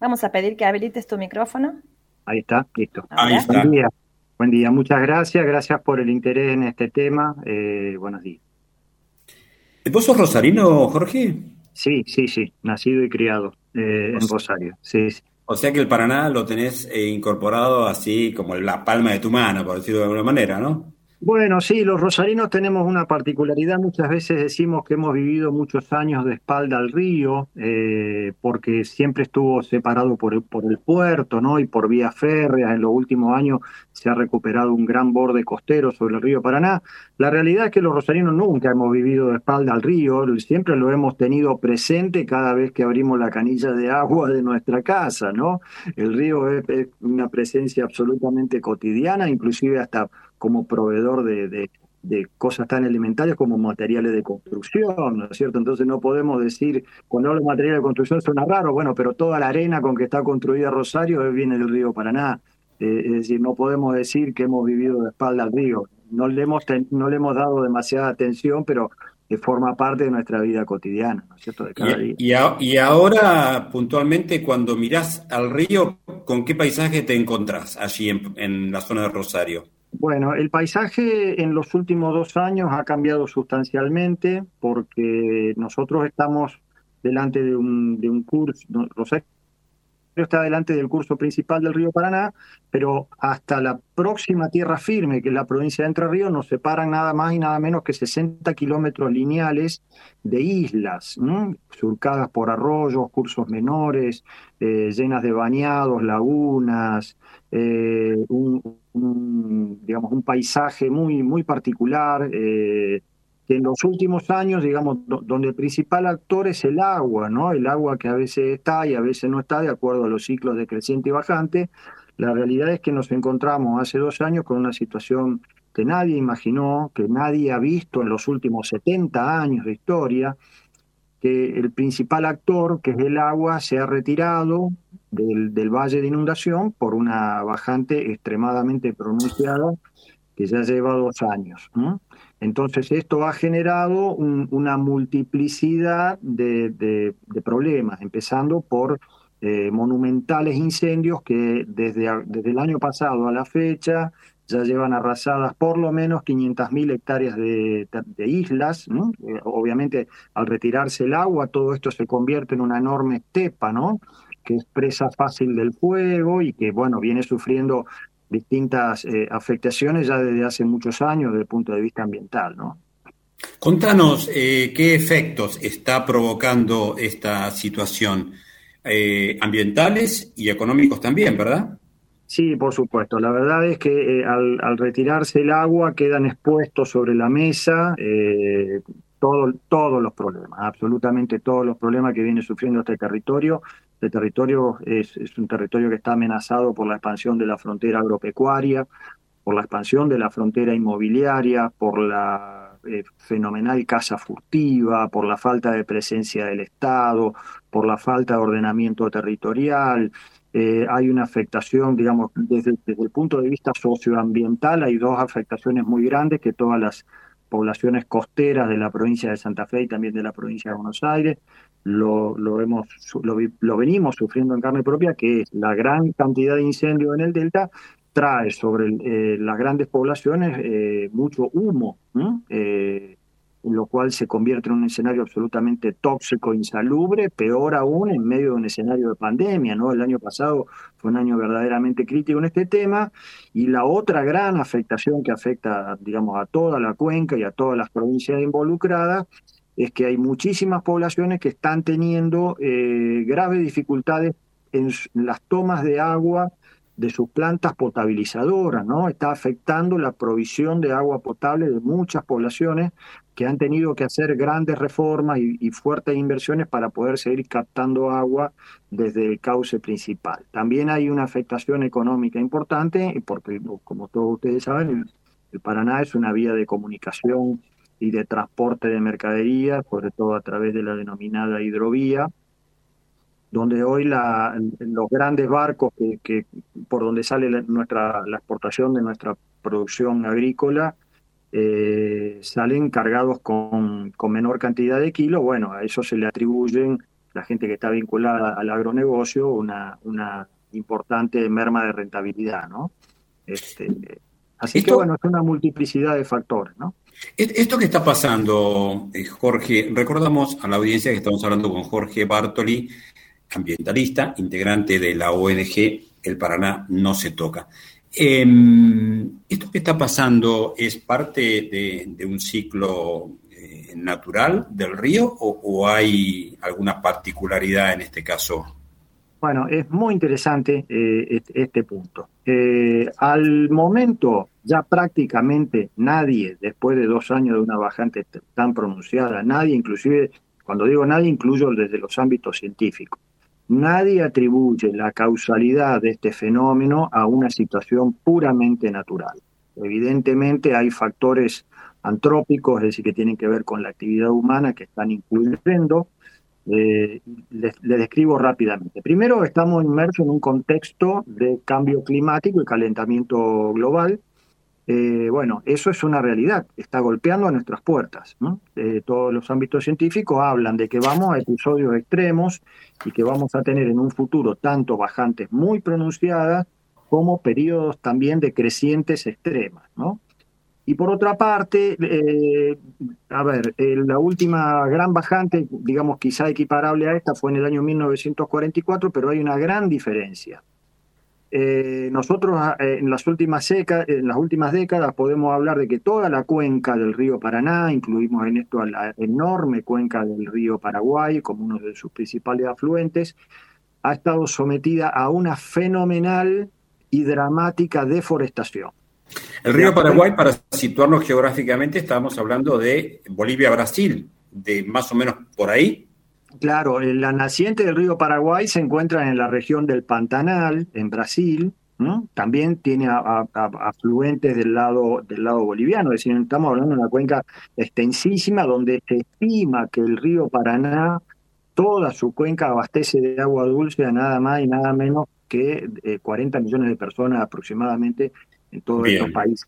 Vamos a pedir que habilites tu micrófono. Ahí está, listo. Ahí está. Buen día. Buen día, muchas gracias. Gracias por el interés en este tema. Eh, buenos días. ¿Vos sos rosarino, Jorge? Sí, sí, sí. Nacido y criado eh, en Rosario. Sí, sí. O sea que el Paraná lo tenés eh, incorporado así como la palma de tu mano, por decirlo de alguna manera, ¿no? Bueno, sí, los rosarinos tenemos una particularidad. Muchas veces decimos que hemos vivido muchos años de espalda al río, eh, porque siempre estuvo separado por el, puerto, ¿no? Y por vías férreas. En los últimos años se ha recuperado un gran borde costero sobre el río Paraná. La realidad es que los rosarinos nunca hemos vivido de espalda al río, siempre lo hemos tenido presente cada vez que abrimos la canilla de agua de nuestra casa, ¿no? El río es una presencia absolutamente cotidiana, inclusive hasta como proveedor de, de, de, cosas tan elementarias como materiales de construcción, ¿no es cierto? Entonces no podemos decir, cuando hablo de materiales de construcción suena raro, bueno, pero toda la arena con que está construida Rosario viene del río Paraná. Eh, es decir, no podemos decir que hemos vivido de espalda al río. No le hemos, no le hemos dado demasiada atención, pero que forma parte de nuestra vida cotidiana, ¿no es cierto? De cada y, día. Y, a, y, ahora, puntualmente, cuando mirás al río, ¿con qué paisaje te encontrás allí en, en la zona de Rosario? Bueno, el paisaje en los últimos dos años ha cambiado sustancialmente porque nosotros estamos delante de un, de un curso, está delante del curso principal del río Paraná, pero hasta la próxima tierra firme, que es la provincia de Entre Ríos, nos separan nada más y nada menos que 60 kilómetros lineales de islas, surcadas por arroyos, cursos menores, eh, llenas de bañados, lagunas, eh, un, un, digamos, un paisaje muy, muy particular. Eh, que en los últimos años, digamos, donde el principal actor es el agua, ¿no? El agua que a veces está y a veces no está de acuerdo a los ciclos de creciente y bajante. La realidad es que nos encontramos hace dos años con una situación que nadie imaginó, que nadie ha visto en los últimos 70 años de historia, que el principal actor, que es el agua, se ha retirado del, valle de inundación por una bajante extremadamente pronunciada que ya lleva dos años. Entonces esto ha generado un, una multiplicidad de, problemas, empezando por eh, monumentales incendios que desde, desde el año pasado a la fecha ya llevan arrasadas por lo menos 500.000 hectáreas de, islas. Eh, obviamente, al retirarse el agua, todo esto se convierte en una enorme estepa, ¿no? Que es presa fácil del fuego y que, bueno, viene sufriendo distintas eh, afectaciones ya desde hace muchos años desde el punto de vista ambiental, ¿no? Contanos eh, qué efectos está provocando esta situación, eh, ambientales y económicos también, ¿verdad? Sí, por supuesto. La verdad es que eh, al, al, retirarse el agua quedan expuestos sobre la mesa todo, todos los problemas, absolutamente todos los problemas que viene sufriendo este territorio. Este territorio es, es, un territorio que está amenazado por la expansión de la frontera agropecuaria, por la expansión de la frontera inmobiliaria, por la eh, fenomenal casa furtiva, por la falta de presencia del Estado, por la falta de ordenamiento territorial. Eh, hay una afectación, digamos, desde, desde el punto de vista socioambiental, hay dos afectaciones muy grandes que todas las poblaciones costeras de la provincia de Santa Fe y también de la provincia de Buenos Aires, lo, lo, hemos, lo, lo, venimos sufriendo en carne propia, que es la gran cantidad de incendios en el delta trae sobre eh, las grandes poblaciones eh, mucho humo, lo cual se convierte en un escenario absolutamente tóxico, insalubre, peor aún en medio de un escenario de pandemia. El año pasado fue un año verdaderamente crítico en este tema, y la otra gran afectación que afecta, digamos, a toda la cuenca y a todas las provincias involucradas es que hay muchísimas poblaciones que están teniendo eh, graves dificultades en las tomas de agua de sus plantas potabilizadoras, ¿no? Está afectando la provisión de agua potable de muchas poblaciones que han tenido que hacer grandes reformas y, fuertes inversiones para poder seguir captando agua desde el cauce principal. También hay una afectación económica importante, porque como todos ustedes saben, el Paraná es una vía de comunicación y de transporte de mercaderías, sobre todo a través de la denominada hidrovía, donde hoy la, los grandes barcos que, que, por donde sale la, nuestra, la exportación de nuestra producción agrícola eh, salen cargados con, con, menor cantidad de kilos, bueno, a eso se le atribuyen la gente que está vinculada al agronegocio, una, una importante merma de rentabilidad, ¿no? Este, así que bueno, es una multiplicidad de factores, ¿no? Esto que está pasando, eh, Jorge, recordamos a la audiencia que estamos hablando con Jorge Bartoli, ambientalista, integrante de la ONG El Paraná no se toca. Em, ¿Esto que está pasando es parte de, un ciclo eh, natural del río o, hay alguna particularidad en este caso? Bueno, es muy interesante eh, este, punto. Eh, al momento, ya prácticamente nadie, después de dos años de una bajante tan pronunciada, nadie, inclusive, cuando digo nadie, incluyo desde los ámbitos científicos, Nadie atribuye la causalidad de este fenómeno a una situación puramente natural. Evidentemente hay factores antrópicos, es decir, que tienen que ver con la actividad humana que están incluyendo. Eh, les, describo rápidamente. Primero, estamos inmersos en un contexto de cambio climático y calentamiento global eh, bueno, eso es una realidad, está golpeando a nuestras puertas. Eh, todos los ámbitos científicos hablan de que vamos a episodios extremos y que vamos a tener en un futuro tanto bajantes muy pronunciadas como periodos también de crecientes extremas. Y por otra parte, eh, a ver, la última gran bajante, digamos quizá equiparable a esta, fue en el año 1944, pero hay una gran diferencia. Eh, nosotros ah, eh, en las, últimas en las últimas décadas podemos hablar de que toda la cuenca del río Paraná, incluimos en esto a la enorme cuenca del río Paraguay como uno de sus principales afluentes, ha estado sometida a una fenomenal y dramática deforestación. El río Paraguay, para situarnos geográficamente, estamos hablando de Bolivia-Brasil, de más o menos por ahí. Claro, la naciente del río Paraguay se encuentra en la región del Pantanal, en Brasil. También tiene afluentes del lado, del lado boliviano, es decir, estamos hablando de una cuenca extensísima donde se estima que el río Paraná, toda su cuenca abastece de agua dulce a nada más y nada menos que 40 eh, millones de personas aproximadamente en todos estos países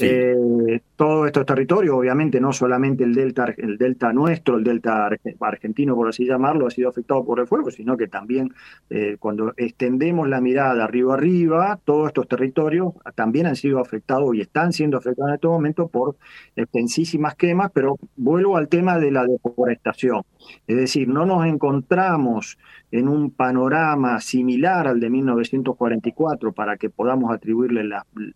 Eh, todos estos territorios, obviamente no solamente el delta, el delta nuestro, el delta argentino, por así llamarlo, ha sido afectado por el fuego, sino que también eh, cuando extendemos la mirada arriba arriba, todos estos territorios también han sido afectados y están siendo afectados en este momento por extensísimas quemas, pero vuelvo al tema de la deforestación. Es decir, no nos encontramos en un panorama similar al de 1944 para que podamos atribuirle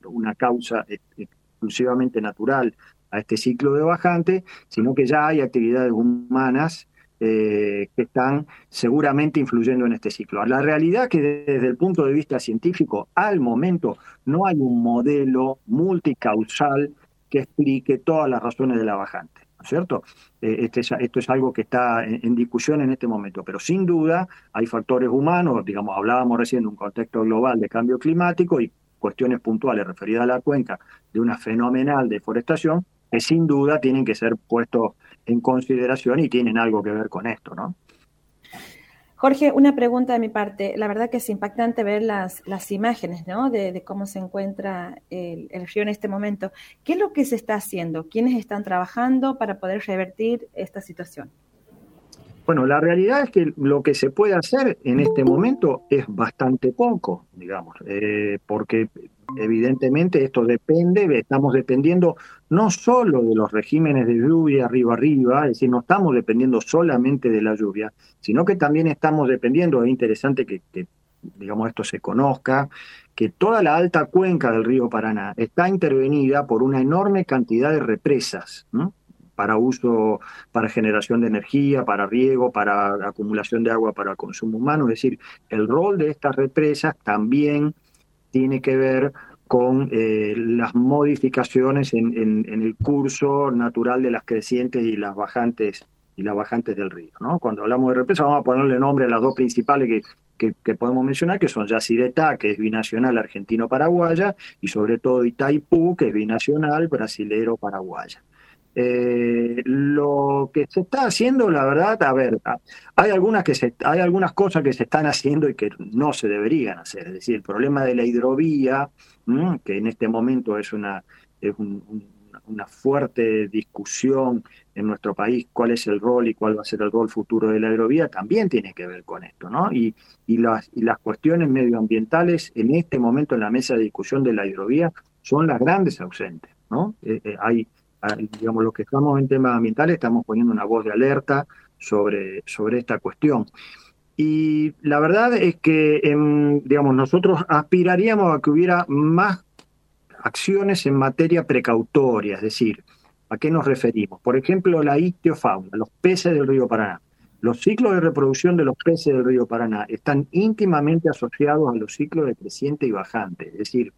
una causa exclusivamente natural a este ciclo de bajante, sino que ya hay actividades humanas eh, que están seguramente influyendo en este ciclo. La realidad es que desde el punto de vista científico, al momento, no hay un modelo multicausal que explique todas las razones de la bajante. ¿No es cierto? Eh, este esto es algo que está en, discusión en este momento, pero sin duda hay factores humanos, digamos, hablábamos recién de un contexto global de cambio climático y cuestiones puntuales referidas a la cuenca de una fenomenal deforestación que sin duda tienen que ser puestos en consideración y tienen algo que ver con esto, ¿no? Jorge, una pregunta de mi parte. La verdad que es impactante ver las, las imágenes ¿no? de, cómo se encuentra el, río en este momento. ¿Qué es lo que se está haciendo? ¿Quiénes están trabajando para poder revertir esta situación? Bueno, la realidad es que lo que se puede hacer en este momento es bastante poco, digamos, eh, porque evidentemente esto depende, estamos dependiendo no solo de los regímenes de lluvia arriba arriba, es decir, no estamos dependiendo solamente de la lluvia, sino que también estamos dependiendo, es interesante que, digamos esto se conozca, que toda la alta cuenca del río Paraná está intervenida por una enorme cantidad de represas, para uso, para generación de energía, para riego, para acumulación de agua para consumo humano. Es decir, el rol de estas represas también tiene que ver con eh, las modificaciones en, el curso natural de las crecientes y las bajantes y las bajantes del río. ¿no? Cuando hablamos de represas vamos a ponerle nombre a las dos principales que, que, podemos mencionar, que son Yacyretá, que es binacional argentino-paraguaya, y sobre todo Itaipú, que es binacional brasilero-paraguaya. Eh, lo que se está haciendo, la verdad, a ver, hay algunas, que se, hay algunas cosas que se están haciendo y que no se deberían hacer. Es decir, el problema de la hidrovía, que en este momento es una, una fuerte discusión en nuestro país cuál es el rol y cuál va a ser el rol futuro de la hidrovía, también tiene que ver con esto, ¿no? Y, y, las, y las cuestiones medioambientales en este momento en la mesa de discusión de la hidrovía son las grandes ausentes, ¿no? Eh, eh, hay, digamos, los que estamos en temas ambientales estamos poniendo una voz de alerta sobre, sobre esta cuestión. Y la verdad es que, em, digamos, nosotros aspiraríamos a que hubiera más acciones en materia precautoria, es decir, ¿a qué nos referimos? Por ejemplo, la ictiofauna, los peces del río Paraná. Los ciclos de reproducción de los peces del río Paraná están íntimamente asociados a los ciclos de creciente y bajante, es decir,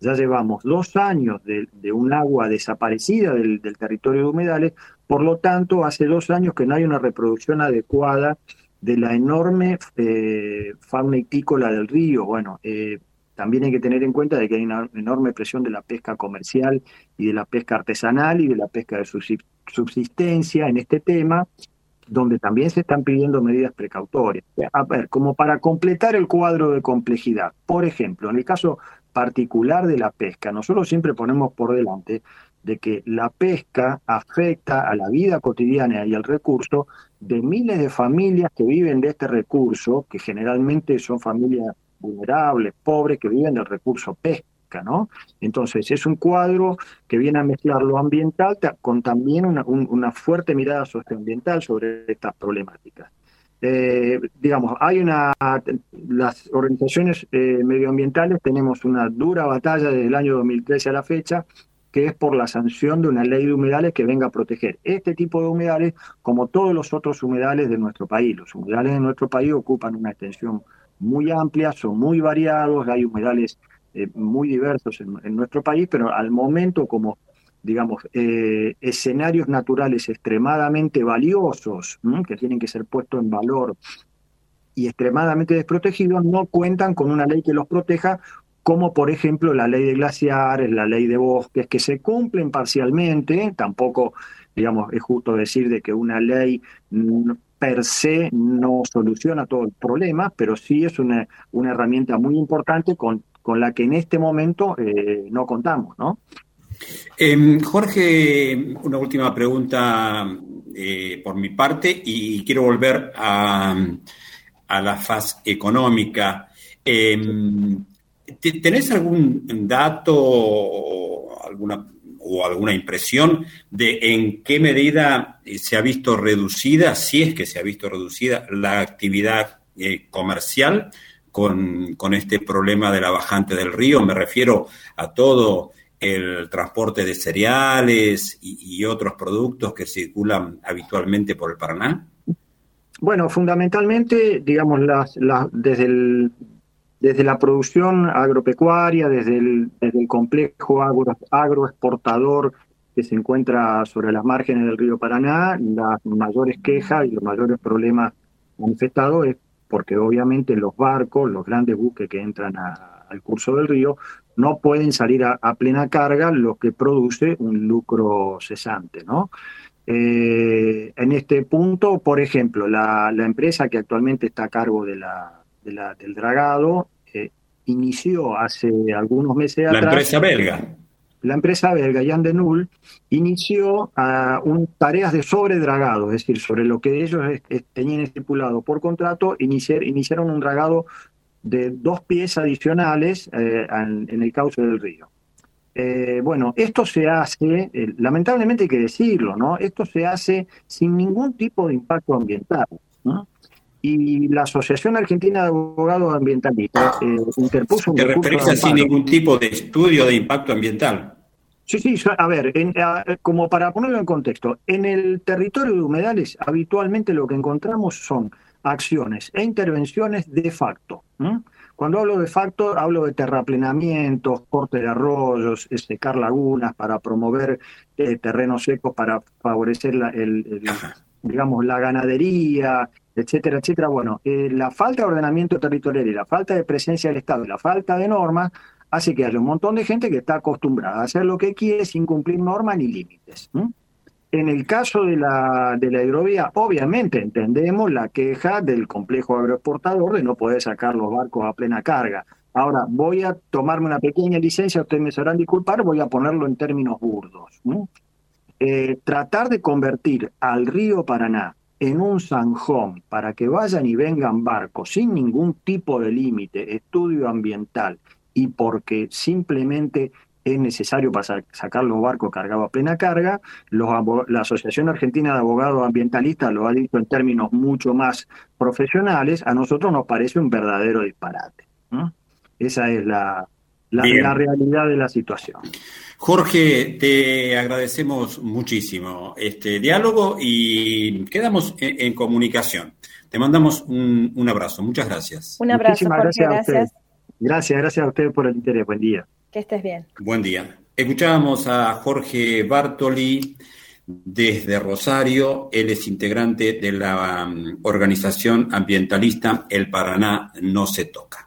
ya llevamos dos años de, un agua desaparecida del, territorio de humedales, por lo tanto, hace dos años que no hay una reproducción adecuada de la enorme eh, fauna itícola del río. Bueno, eh, también hay que tener en cuenta de que hay una enorme presión de la pesca comercial y de la pesca artesanal y de la pesca de subsistencia en este tema, donde también se están pidiendo medidas precautorias. A ver, como para completar el cuadro de complejidad, por ejemplo, en el caso particular de la pesca, nosotros siempre ponemos por delante de que la pesca afecta a la vida cotidiana y al recurso de miles de familias que viven de este recurso, que generalmente son familias vulnerables, pobres, que viven del recurso pesca, ¿no? Entonces, es un cuadro que viene a mezclar lo ambiental con también una, fuerte mirada socioambiental sobre estas problemáticas. Eh, digamos, hay una, las organizaciones eh, medioambientales tenemos una dura batalla desde el año 2013 a la fecha, que es por la sanción de una ley de humedales que venga a proteger este tipo de humedales como todos los otros humedales de nuestro país. Los humedales de nuestro país ocupan una extensión muy amplia, son muy variados, hay humedales eh, muy diversos en, nuestro país, pero al momento como digamos, eh, escenarios naturales extremadamente valiosos, que tienen que ser puestos en valor y extremadamente desprotegidos, no cuentan con una ley que los proteja, como por ejemplo la ley de glaciares, la ley de bosques, que se cumplen parcialmente, tampoco, digamos, es justo decir de que una ley per se no soluciona todo el problema, pero sí es una, una herramienta muy importante con, con la que en este momento eh, no contamos, ¿no? Em, Jorge, una última pregunta eh, por mi parte y quiero volver a, la faz económica. Em, ¿Tenés algún dato o alguna o alguna impresión de en qué medida se ha visto reducida, si es que se ha visto reducida, la actividad eh, comercial con, con, este problema de la bajante del río. Me refiero a todo el transporte de cereales y, otros productos que circulan habitualmente por el Paraná. Bueno, fundamentalmente, digamos, las, desde el desde la producción agropecuaria, desde el, desde el complejo agro, agroexportador que se encuentra sobre las márgenes del río Paraná, las mayores quejas y los mayores problemas manifestados es porque obviamente los barcos, los grandes buques que entran al curso del río, no pueden salir a, plena carga, lo que produce un lucro cesante, ¿no? Eh, en este punto, por ejemplo, la, la, empresa que actualmente está a cargo de la, del dragado eh, inició hace algunos meses la atrás. La empresa belga. La empresa belga, Jan de Null, inició uh, un, tareas de sobredragado, es decir, sobre lo que ellos tenían estipulado por contrato, iniciar, iniciaron un dragado de dos pies adicionales eh, en, el cauce del río. Eh, bueno, esto se hace, lamentablemente hay que decirlo, ¿no? Esto se hace sin ningún tipo de impacto ambiental, ¿no? y la Asociación Argentina de Abogados Ambientalistas eh, interpuso un ¿Te referís sin ningún tipo de estudio de impacto ambiental? Sí, sí, a ver, como para ponerlo en contexto, en el territorio de humedales habitualmente lo que encontramos son acciones e intervenciones de facto. Cuando hablo de facto, hablo de terraplenamientos, corte de arroyos, secar lagunas para promover eh, terrenos secos para favorecer la, el, digamos, la ganadería, etcétera, etcétera. Bueno, eh, la falta de ordenamiento territorial y la falta de presencia del Estado y la falta de normas hace que haya un montón de gente que está acostumbrada a hacer lo que quiere sin cumplir normas ni límites. En el caso de la, de la hidrovía, obviamente entendemos la queja del complejo agroexportador de no poder sacar los barcos a plena carga. Ahora, voy a tomarme una pequeña licencia, ustedes me sabrán disculpar, voy a ponerlo en términos burdos. Eh, tratar de convertir al río Paraná en un zanjón para que vayan y vengan barcos sin ningún tipo de límite, estudio ambiental, y porque simplemente es necesario para sacar los barcos cargados a plena carga. la Asociación Argentina de Abogados Ambientalistas lo ha dicho en términos mucho más profesionales, a nosotros nos parece un verdadero disparate. Esa es la, la, realidad de la situación. Jorge, te agradecemos muchísimo este diálogo y quedamos en, comunicación. Te mandamos un, abrazo. Muchas gracias. Un abrazo, Jorge, gracias. Gracias. gracias, gracias a ustedes por el interés. Buen día. Estés bien. Buen día. Escuchábamos a Jorge Bartoli desde Rosario. Él es integrante de la um, organización ambientalista El Paraná No Se Toca.